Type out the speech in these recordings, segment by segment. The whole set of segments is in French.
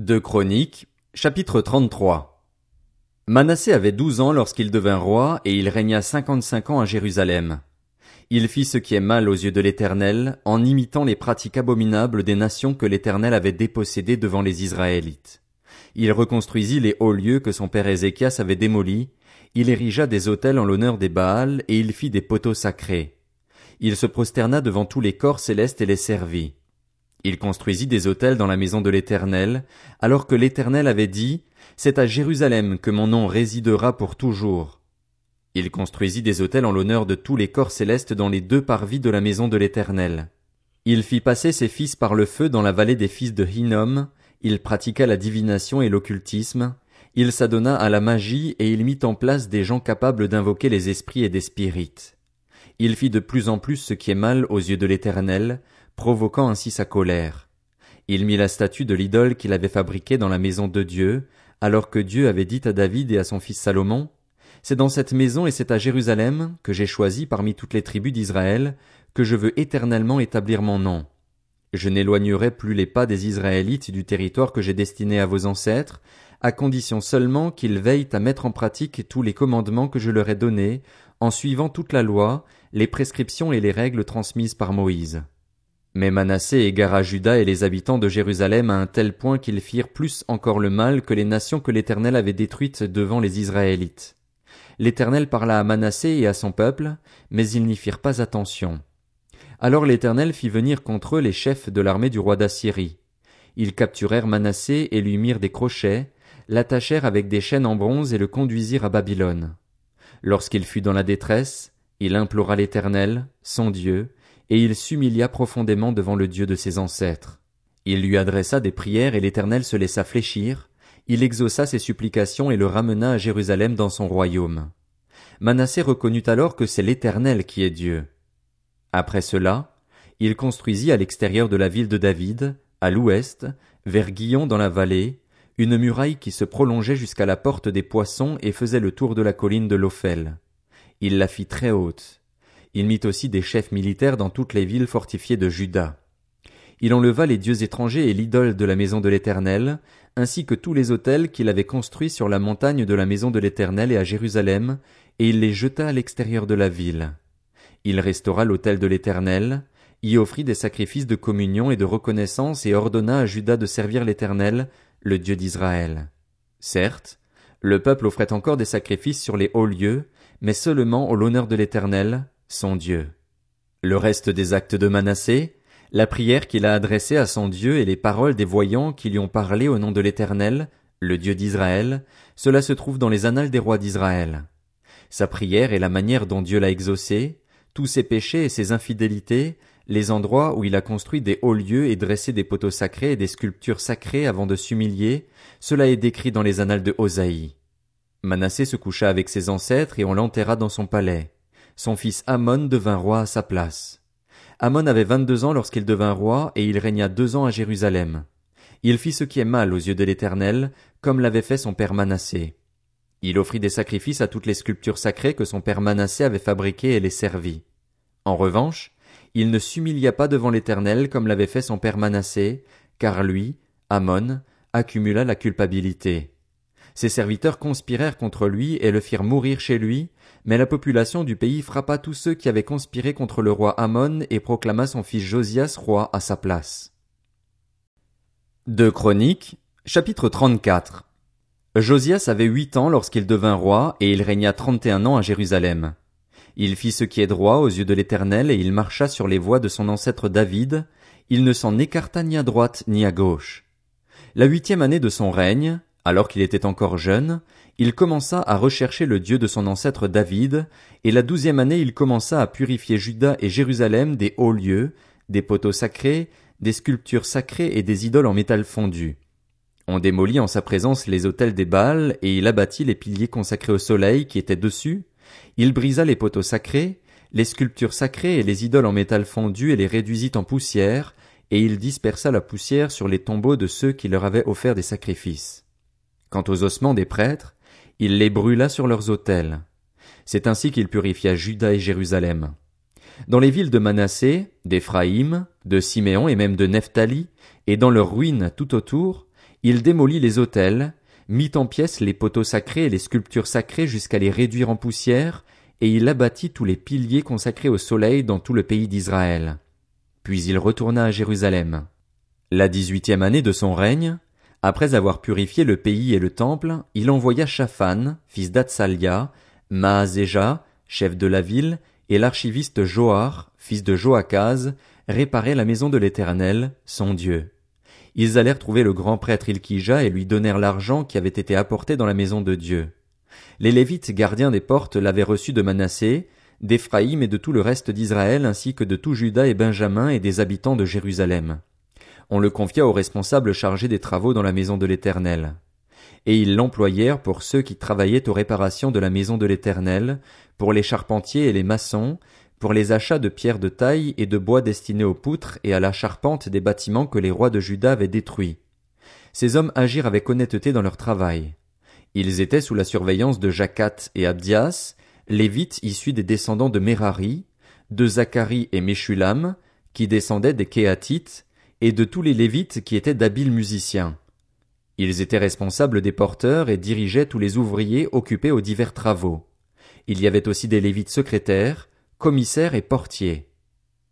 De Chroniques, chapitre 33 Manassé avait douze ans lorsqu'il devint roi, et il régna cinquante-cinq ans à Jérusalem. Il fit ce qui est mal aux yeux de l'Éternel, en imitant les pratiques abominables des nations que l'Éternel avait dépossédées devant les Israélites. Il reconstruisit les hauts lieux que son père Ézéchias avait démolis, il érigea des autels en l'honneur des Baals, et il fit des poteaux sacrés. Il se prosterna devant tous les corps célestes et les servit. Il construisit des autels dans la maison de l'Éternel, alors que l'Éternel avait dit, C'est à Jérusalem que mon nom résidera pour toujours. Il construisit des autels en l'honneur de tous les corps célestes dans les deux parvis de la maison de l'Éternel. Il fit passer ses fils par le feu dans la vallée des fils de Hinnom, il pratiqua la divination et l'occultisme, il s'adonna à la magie et il mit en place des gens capables d'invoquer les esprits et des spirites. Il fit de plus en plus ce qui est mal aux yeux de l'Éternel, provoquant ainsi sa colère. Il mit la statue de l'idole qu'il avait fabriquée dans la maison de Dieu, alors que Dieu avait dit à David et à son fils Salomon, C'est dans cette maison et c'est à Jérusalem que j'ai choisi parmi toutes les tribus d'Israël que je veux éternellement établir mon nom. Je n'éloignerai plus les pas des Israélites du territoire que j'ai destiné à vos ancêtres, à condition seulement qu'ils veillent à mettre en pratique tous les commandements que je leur ai donnés, en suivant toute la loi, les prescriptions et les règles transmises par Moïse. Mais Manassé égara Juda et les habitants de Jérusalem à un tel point qu'ils firent plus encore le mal que les nations que l'Éternel avait détruites devant les Israélites. L'Éternel parla à Manassé et à son peuple, mais ils n'y firent pas attention. Alors l'Éternel fit venir contre eux les chefs de l'armée du roi d'Assyrie. Ils capturèrent Manassé et lui mirent des crochets, l'attachèrent avec des chaînes en bronze et le conduisirent à Babylone. Lorsqu'il fut dans la détresse, il implora l'Éternel, son Dieu, et il s'humilia profondément devant le Dieu de ses ancêtres. Il lui adressa des prières et l'Éternel se laissa fléchir, il exauça ses supplications et le ramena à Jérusalem dans son royaume. Manassé reconnut alors que c'est l'Éternel qui est Dieu. Après cela, il construisit à l'extérieur de la ville de David, à l'ouest, vers Guillon dans la vallée, une muraille qui se prolongeait jusqu'à la porte des poissons et faisait le tour de la colline de l'Ophel. Il la fit très haute. Il mit aussi des chefs militaires dans toutes les villes fortifiées de Juda. Il enleva les dieux étrangers et l'idole de la maison de l'Éternel, ainsi que tous les autels qu'il avait construits sur la montagne de la maison de l'Éternel et à Jérusalem, et il les jeta à l'extérieur de la ville. Il restaura l'autel de l'Éternel, y offrit des sacrifices de communion et de reconnaissance et ordonna à Juda de servir l'Éternel, le Dieu d'Israël. Certes, le peuple offrait encore des sacrifices sur les hauts lieux, mais seulement au l'honneur de l'Éternel, son Dieu. Le reste des actes de Manassé, la prière qu'il a adressée à son Dieu et les paroles des voyants qui lui ont parlé au nom de l'Éternel, le Dieu d'Israël, cela se trouve dans les annales des rois d'Israël. Sa prière et la manière dont Dieu l'a exaucé, tous ses péchés et ses infidélités, les endroits où il a construit des hauts lieux et dressé des poteaux sacrés et des sculptures sacrées avant de s'humilier, cela est décrit dans les annales de Osaïe. Manassé se coucha avec ses ancêtres et on l'enterra dans son palais son fils Amon devint roi à sa place. Amon avait vingt-deux ans lorsqu'il devint roi, et il régna deux ans à Jérusalem. Il fit ce qui est mal aux yeux de l'Éternel, comme l'avait fait son père Manassé. Il offrit des sacrifices à toutes les sculptures sacrées que son père Manassé avait fabriquées et les servit. En revanche, il ne s'humilia pas devant l'Éternel comme l'avait fait son père Manassé, car lui, Amon, accumula la culpabilité. Ses serviteurs conspirèrent contre lui et le firent mourir chez lui, mais la population du pays frappa tous ceux qui avaient conspiré contre le roi Amon et proclama son fils Josias roi à sa place. De Chroniques, chapitre 34 Josias avait huit ans lorsqu'il devint roi, et il régna trente et un ans à Jérusalem. Il fit ce qui est droit aux yeux de l'Éternel, et il marcha sur les voies de son ancêtre David, il ne s'en écarta ni à droite ni à gauche. La huitième année de son règne, alors qu'il était encore jeune, il commença à rechercher le Dieu de son ancêtre David, et la douzième année il commença à purifier Juda et Jérusalem des hauts lieux, des poteaux sacrés, des sculptures sacrées et des idoles en métal fondu. On démolit en sa présence les autels des Baals, et il abattit les piliers consacrés au soleil qui étaient dessus, il brisa les poteaux sacrés, les sculptures sacrées et les idoles en métal fondu et les réduisit en poussière, et il dispersa la poussière sur les tombeaux de ceux qui leur avaient offert des sacrifices. Quant aux ossements des prêtres, il les brûla sur leurs autels. C'est ainsi qu'il purifia Juda et Jérusalem. Dans les villes de Manassé, d'Éphraïm, de Siméon et même de Nephtali, et dans leurs ruines tout autour, Il démolit les autels, mit en pièces les poteaux sacrés et les sculptures sacrées jusqu'à les réduire en poussière, et il abattit tous les piliers consacrés au soleil dans tout le pays d'Israël. Puis il retourna à Jérusalem. La dix-huitième année de son règne, après avoir purifié le pays et le temple, il envoya Shaphan, fils d'Atsalia, Maazéja, chef de la ville, et l'archiviste Joar, fils de Joachaz, réparer la maison de l'Éternel, son Dieu. Ils allèrent trouver le grand prêtre Ilkija et lui donnèrent l'argent qui avait été apporté dans la maison de Dieu. Les Lévites gardiens des portes l'avaient reçu de Manassé, d'Éphraïm et de tout le reste d'Israël ainsi que de tout Juda et Benjamin et des habitants de Jérusalem. On le confia aux responsables chargés des travaux dans la maison de l'Éternel. Et ils l'employèrent pour ceux qui travaillaient aux réparations de la maison de l'Éternel, pour les charpentiers et les maçons, pour les achats de pierres de taille et de bois destinés aux poutres et à la charpente des bâtiments que les rois de Juda avaient détruits. Ces hommes agirent avec honnêteté dans leur travail. Ils étaient sous la surveillance de Jacat et Abdias, Lévites issus des descendants de Merari, de Zacharie et Meshulam, qui descendaient des Kéatites, et de tous les Lévites qui étaient d'habiles musiciens. Ils étaient responsables des porteurs et dirigeaient tous les ouvriers occupés aux divers travaux. Il y avait aussi des Lévites secrétaires, commissaires et portiers.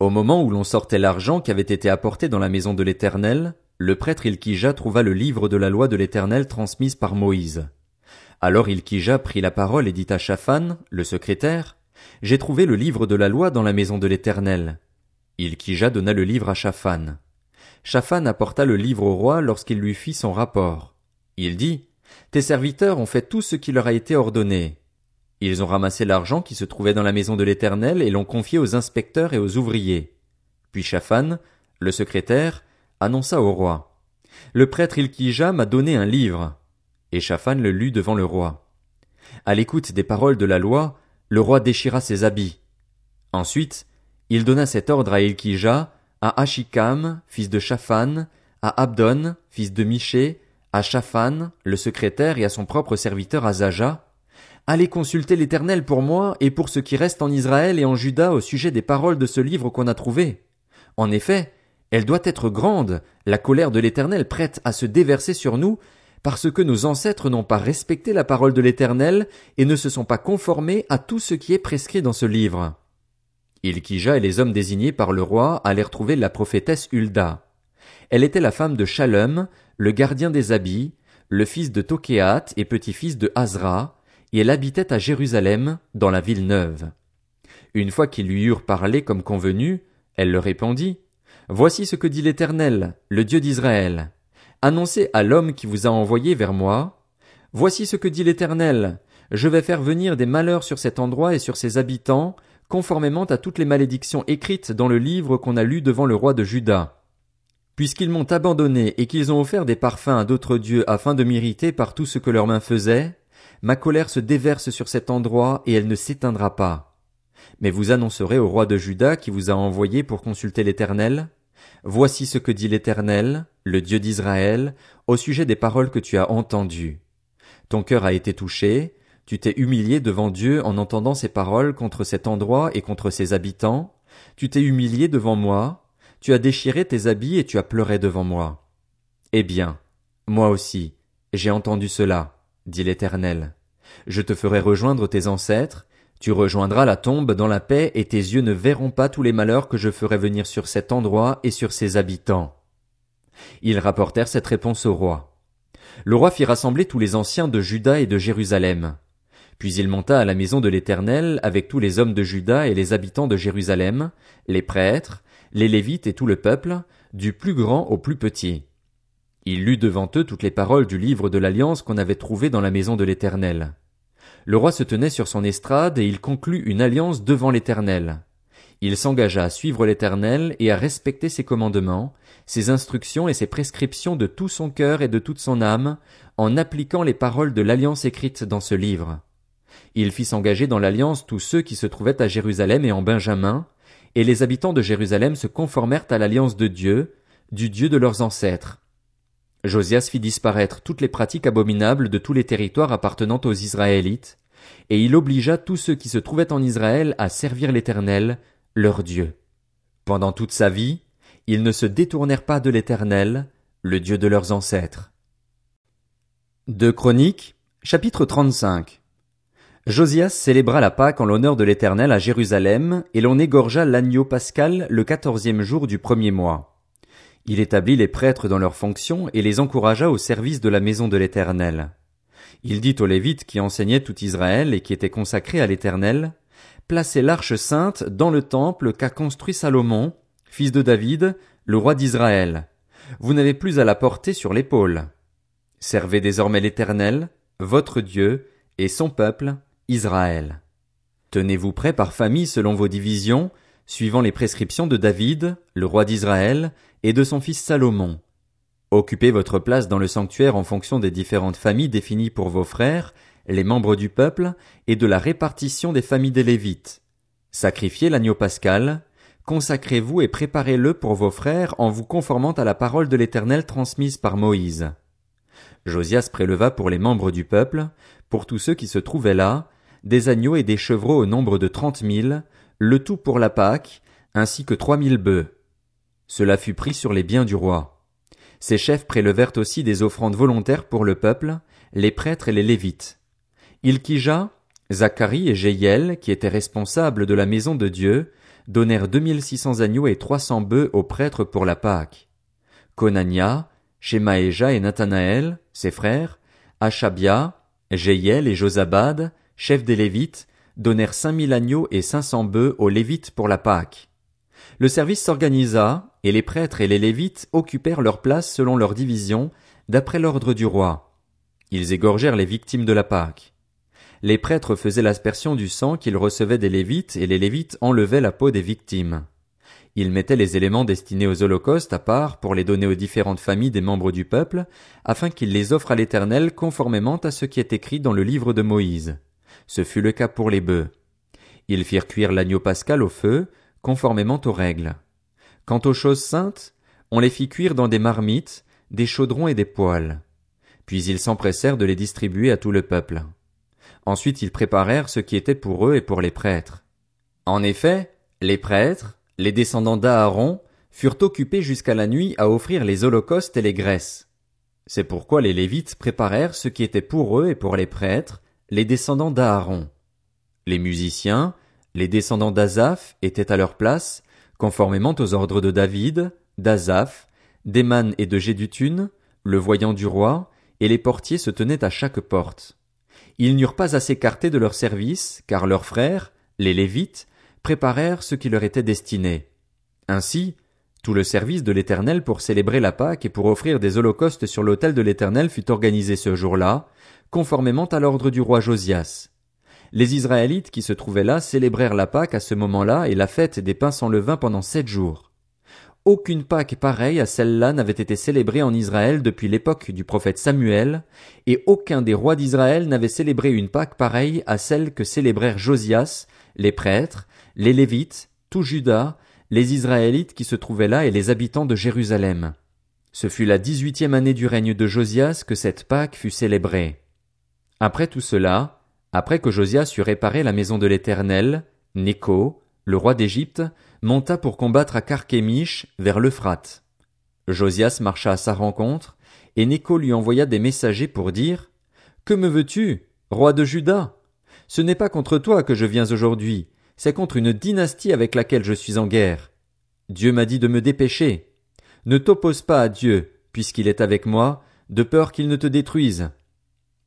Au moment où l'on sortait l'argent qui avait été apporté dans la maison de l'Éternel, le prêtre Ilkija trouva le livre de la loi de l'Éternel transmise par Moïse. Alors Ilkija prit la parole et dit à Shaphan, le secrétaire, J'ai trouvé le livre de la loi dans la maison de l'Éternel. Ilkija donna le livre à Shaphan. Shaphan apporta le livre au roi lorsqu'il lui fit son rapport. Il dit, Tes serviteurs ont fait tout ce qui leur a été ordonné. Ils ont ramassé l'argent qui se trouvait dans la maison de l'Éternel et l'ont confié aux inspecteurs et aux ouvriers. Puis Shaphan, le secrétaire, annonça au roi. Le prêtre Ilkija m'a donné un livre. Et Shaphan le lut devant le roi. À l'écoute des paroles de la loi, le roi déchira ses habits. Ensuite, il donna cet ordre à Ilkija, à Ashikam, fils de Shaphan, à Abdon, fils de Miché, à Shaphan, le secrétaire, et à son propre serviteur Azaja, Allez consulter l'Éternel pour moi et pour ce qui reste en Israël et en Juda au sujet des paroles de ce livre qu'on a trouvé. En effet, elle doit être grande, la colère de l'Éternel prête à se déverser sur nous, parce que nos ancêtres n'ont pas respecté la parole de l'Éternel et ne se sont pas conformés à tout ce qui est prescrit dans ce livre. Ilkija et les hommes désignés par le roi allèrent trouver la prophétesse Hulda. Elle était la femme de Shalom, le gardien des habits, le fils de Tokéat et petit-fils de Hazra, et elle habitait à Jérusalem, dans la ville neuve. Une fois qu'ils lui eurent parlé comme convenu, elle leur répondit, Voici ce que dit l'Éternel, le Dieu d'Israël. Annoncez à l'homme qui vous a envoyé vers moi. Voici ce que dit l'Éternel. Je vais faire venir des malheurs sur cet endroit et sur ses habitants, conformément à toutes les malédictions écrites dans le livre qu'on a lu devant le roi de Juda. Puisqu'ils m'ont abandonné et qu'ils ont offert des parfums à d'autres dieux afin de m'irriter par tout ce que leurs mains faisaient, ma colère se déverse sur cet endroit et elle ne s'éteindra pas. Mais vous annoncerez au roi de Juda qui vous a envoyé pour consulter l'Éternel. Voici ce que dit l'Éternel, le Dieu d'Israël, au sujet des paroles que tu as entendues. Ton cœur a été touché, tu t'es humilié devant Dieu en entendant ces paroles contre cet endroit et contre ses habitants, tu t'es humilié devant moi, tu as déchiré tes habits et tu as pleuré devant moi. Eh bien, moi aussi, j'ai entendu cela dit l'Éternel. Je te ferai rejoindre tes ancêtres, tu rejoindras la tombe dans la paix et tes yeux ne verront pas tous les malheurs que je ferai venir sur cet endroit et sur ses habitants. Ils rapportèrent cette réponse au roi. Le roi fit rassembler tous les anciens de Juda et de Jérusalem. Puis il monta à la maison de l'Éternel avec tous les hommes de Juda et les habitants de Jérusalem, les prêtres, les Lévites et tout le peuple, du plus grand au plus petit. Il lut devant eux toutes les paroles du livre de l'Alliance qu'on avait trouvé dans la maison de l'Éternel. Le roi se tenait sur son estrade et il conclut une alliance devant l'Éternel. Il s'engagea à suivre l'Éternel et à respecter ses commandements, ses instructions et ses prescriptions de tout son cœur et de toute son âme, en appliquant les paroles de l'alliance écrite dans ce livre. Il fit s'engager dans l'alliance tous ceux qui se trouvaient à Jérusalem et en Benjamin, et les habitants de Jérusalem se conformèrent à l'alliance de Dieu, du Dieu de leurs ancêtres. Josias fit disparaître toutes les pratiques abominables de tous les territoires appartenant aux Israélites, et il obligea tous ceux qui se trouvaient en Israël à servir l'Éternel, leur Dieu. Pendant toute sa vie, ils ne se détournèrent pas de l'Éternel, le Dieu de leurs ancêtres. De Chroniques, chapitre 35. Josias célébra la Pâque en l'honneur de l'Éternel à Jérusalem, et l'on égorgea l'agneau pascal le quatorzième jour du premier mois. Il établit les prêtres dans leurs fonctions et les encouragea au service de la maison de l'Éternel. Il dit aux Lévites qui enseignaient tout Israël et qui étaient consacrés à l'Éternel, Placez l'arche sainte dans le temple qu'a construit Salomon, fils de David, le roi d'Israël. Vous n'avez plus à la porter sur l'épaule. Servez désormais l'Éternel, votre Dieu, et son peuple, Israël. Tenez-vous prêts par famille selon vos divisions, suivant les prescriptions de David, le roi d'Israël, et de son fils Salomon. Occupez votre place dans le sanctuaire en fonction des différentes familles définies pour vos frères, les membres du peuple, et de la répartition des familles des Lévites. Sacrifiez l'agneau pascal, consacrez-vous et préparez-le pour vos frères en vous conformant à la parole de l'Éternel transmise par Moïse. Josias préleva pour les membres du peuple, pour tous ceux qui se trouvaient là, des agneaux et des chevreaux au nombre de trente mille, le tout pour la Pâque, ainsi que trois mille bœufs. Cela fut pris sur les biens du roi. Ses chefs prélevèrent aussi des offrandes volontaires pour le peuple, les prêtres et les lévites. Ilkija, Zacharie et Jéiel, qui étaient responsables de la maison de Dieu, donnèrent deux mille six cents agneaux et trois cents bœufs aux prêtres pour la Pâque. Konania, Shemaéja et Nathanaël, ses frères, Achabia, Jéiel et Josabad, chefs des Lévites, donnèrent cinq mille agneaux et cinq cents bœufs aux Lévites pour la Pâque. Le service s'organisa, et les prêtres et les Lévites occupèrent leur place selon leur division, d'après l'ordre du roi. Ils égorgèrent les victimes de la Pâque. Les prêtres faisaient l'aspersion du sang qu'ils recevaient des Lévites, et les Lévites enlevaient la peau des victimes. Il mettait les éléments destinés aux holocaustes à part pour les donner aux différentes familles des membres du peuple, afin qu'ils les offrent à l'Éternel conformément à ce qui est écrit dans le livre de Moïse. Ce fut le cas pour les bœufs. Ils firent cuire l'agneau pascal au feu, conformément aux règles. Quant aux choses saintes, on les fit cuire dans des marmites, des chaudrons et des poêles. Puis ils s'empressèrent de les distribuer à tout le peuple. Ensuite ils préparèrent ce qui était pour eux et pour les prêtres. En effet, les prêtres, les descendants d'Aaron furent occupés jusqu'à la nuit à offrir les holocaustes et les graisses. C'est pourquoi les Lévites préparèrent ce qui était pour eux et pour les prêtres, les descendants d'Aaron. Les musiciens, les descendants d'Azaph étaient à leur place, conformément aux ordres de David, d'Azaph, d'Eman et de Jédutun, le voyant du roi, et les portiers se tenaient à chaque porte. Ils n'eurent pas à s'écarter de leur service, car leurs frères, les Lévites, préparèrent ce qui leur était destiné. Ainsi, tout le service de l'Éternel pour célébrer la Pâque et pour offrir des holocaustes sur l'autel de l'Éternel fut organisé ce jour-là, conformément à l'ordre du roi Josias. Les Israélites qui se trouvaient là célébrèrent la Pâque à ce moment-là et la fête des pains sans levain pendant sept jours. Aucune Pâque pareille à celle-là n'avait été célébrée en Israël depuis l'époque du prophète Samuel, et aucun des rois d'Israël n'avait célébré une Pâque pareille à celle que célébrèrent Josias, les prêtres, les Lévites, tout Juda, les Israélites qui se trouvaient là et les habitants de Jérusalem. Ce fut la dix-huitième année du règne de Josias que cette Pâque fut célébrée. Après tout cela, après que Josias eut réparé la maison de l'Éternel, Néco, le roi d'Égypte, monta pour combattre à Carchemish vers l'Euphrate. Josias marcha à sa rencontre, et Néco lui envoya des messagers pour dire Que me veux-tu, roi de Juda? Ce n'est pas contre toi que je viens aujourd'hui, c'est contre une dynastie avec laquelle je suis en guerre. Dieu m'a dit de me dépêcher. Ne t'oppose pas à Dieu, puisqu'il est avec moi, de peur qu'il ne te détruise.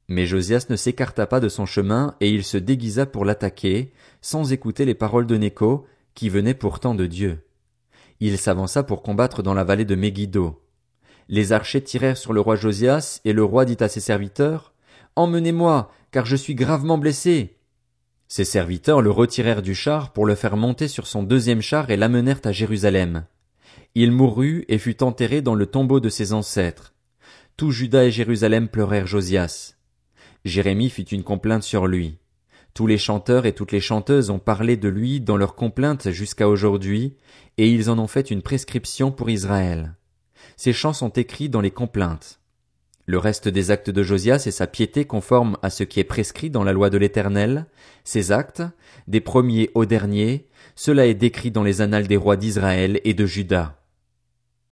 Mais Josias ne s'écarta pas de son chemin, et il se déguisa pour l'attaquer, sans écouter les paroles de Néco, qui venaient pourtant de Dieu. Il s'avança pour combattre dans la vallée de Megiddo. Les archers tirèrent sur le roi Josias, et le roi dit à ses serviteurs, Emmenez-moi, car je suis gravement blessé. Ses serviteurs le retirèrent du char pour le faire monter sur son deuxième char et l'amenèrent à Jérusalem. Il mourut et fut enterré dans le tombeau de ses ancêtres. Tout Juda et Jérusalem pleurèrent Josias. Jérémie fit une complainte sur lui. Tous les chanteurs et toutes les chanteuses ont parlé de lui dans leurs complaintes jusqu'à aujourd'hui, et ils en ont fait une prescription pour Israël. Ces chants sont écrits dans les complaintes. Le reste des actes de Josias et sa piété conforme à ce qui est prescrit dans la loi de l'Éternel, ces actes, des premiers aux derniers, cela est décrit dans les annales des rois d'Israël et de Juda.